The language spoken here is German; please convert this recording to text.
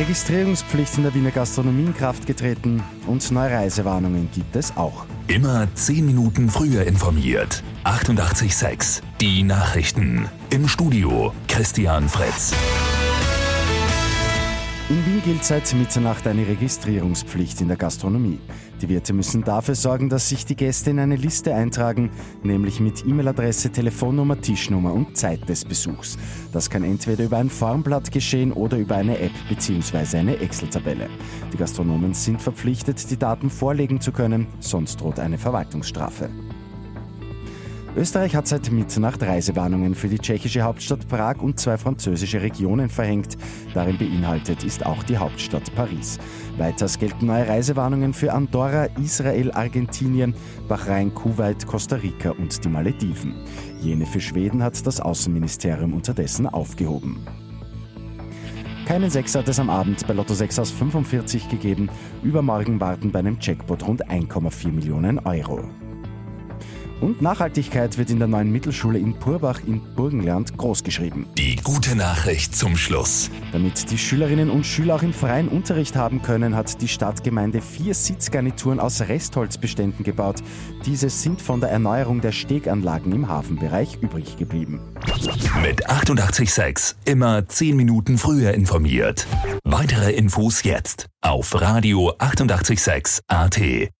Registrierungspflicht in der Wiener Gastronomie in Kraft getreten und neue Reisewarnungen gibt es auch. Immer 10 Minuten früher informiert. 88.6 Die Nachrichten. Im Studio Christian Fritz. In Wien gilt seit Mitternacht eine Registrierungspflicht in der Gastronomie. Die Wirte müssen dafür sorgen, dass sich die Gäste in eine Liste eintragen, nämlich mit E-Mail-Adresse, Telefonnummer, Tischnummer und Zeit des Besuchs. Das kann entweder über ein Formblatt geschehen oder über eine App bzw. eine Excel-Tabelle. Die Gastronomen sind verpflichtet, die Daten vorlegen zu können, sonst droht eine Verwaltungsstrafe. Österreich hat seit Mitternacht Reisewarnungen für die tschechische Hauptstadt Prag und zwei französische Regionen verhängt. Darin beinhaltet ist auch die Hauptstadt Paris. Weiters gelten neue Reisewarnungen für Andorra, Israel, Argentinien, Bahrain, Kuwait, Costa Rica und die Malediven. Jene für Schweden hat das Außenministerium unterdessen aufgehoben. Keinen Sechser hat es am Abend bei Lotto 6 aus 45 gegeben. Übermorgen warten bei einem Jackpot rund 1,4 Millionen Euro. Und Nachhaltigkeit wird in der neuen Mittelschule in Purbach in Burgenland großgeschrieben. Die gute Nachricht zum Schluss. Damit die Schülerinnen und Schüler auch im freien Unterricht haben können, hat die Stadtgemeinde vier Sitzgarnituren aus Restholzbeständen gebaut. Diese sind von der Erneuerung der Steganlagen im Hafenbereich übrig geblieben. Mit 88.6 immer 10 Minuten früher informiert. Weitere Infos jetzt auf Radio 886 AT.